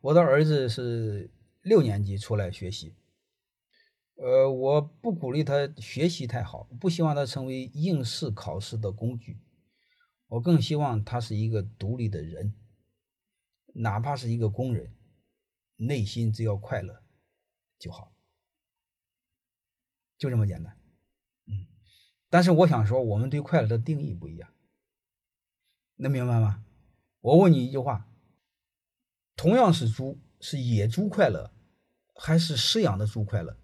我的儿子是六年级出来学习，呃，我不鼓励他学习太好，不希望他成为应试考试的工具，我更希望他是一个独立的人，哪怕是一个工人，内心只要快乐就好，就这么简单。嗯，但是我想说，我们对快乐的定义不一样，能明白吗？我问你一句话。同样是猪，是野猪快乐，还是饲养的猪快乐？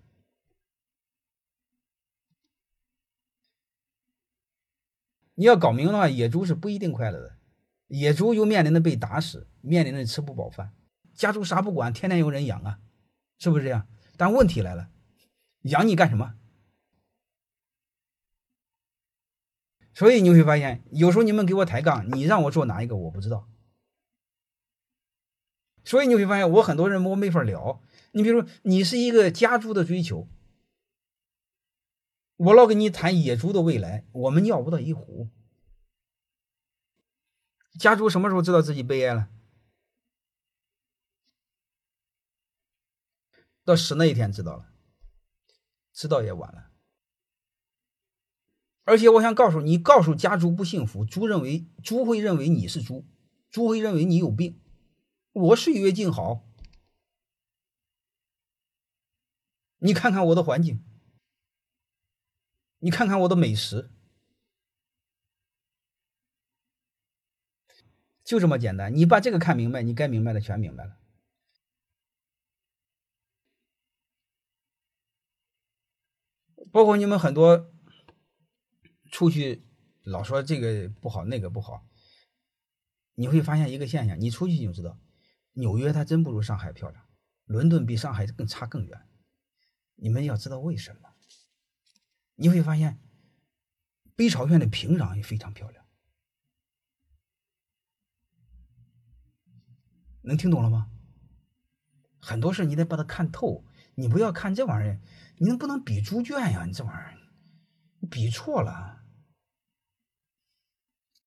你要搞明白的话，野猪是不一定快乐的。野猪又面临着被打死，面临着吃不饱饭。家猪啥不管，天天有人养啊，是不是这样？但问题来了，养你干什么？所以你会发现，有时候你们给我抬杠，你让我做哪一个，我不知道。所以你会发现，我很多人我没法聊。你比如说，你是一个家猪的追求，我老跟你谈野猪的未来，我们尿不到一壶。家猪什么时候知道自己悲哀了？到死那一天知道了，知道也晚了。而且我想告诉你，告诉家猪不幸福，猪认为猪会认为你是猪，猪会认为你有病。我岁月静好，你看看我的环境，你看看我的美食，就这么简单。你把这个看明白，你该明白的全明白了。包括你们很多出去老说这个不好那个不好，你会发现一个现象，你出去就知道。纽约它真不如上海漂亮，伦敦比上海更差更远。你们要知道为什么？你会发现，北朝鲜的平壤也非常漂亮。能听懂了吗？很多事你得把它看透，你不要看这玩意儿，你能不能比猪圈呀？你这玩意儿，你比错了。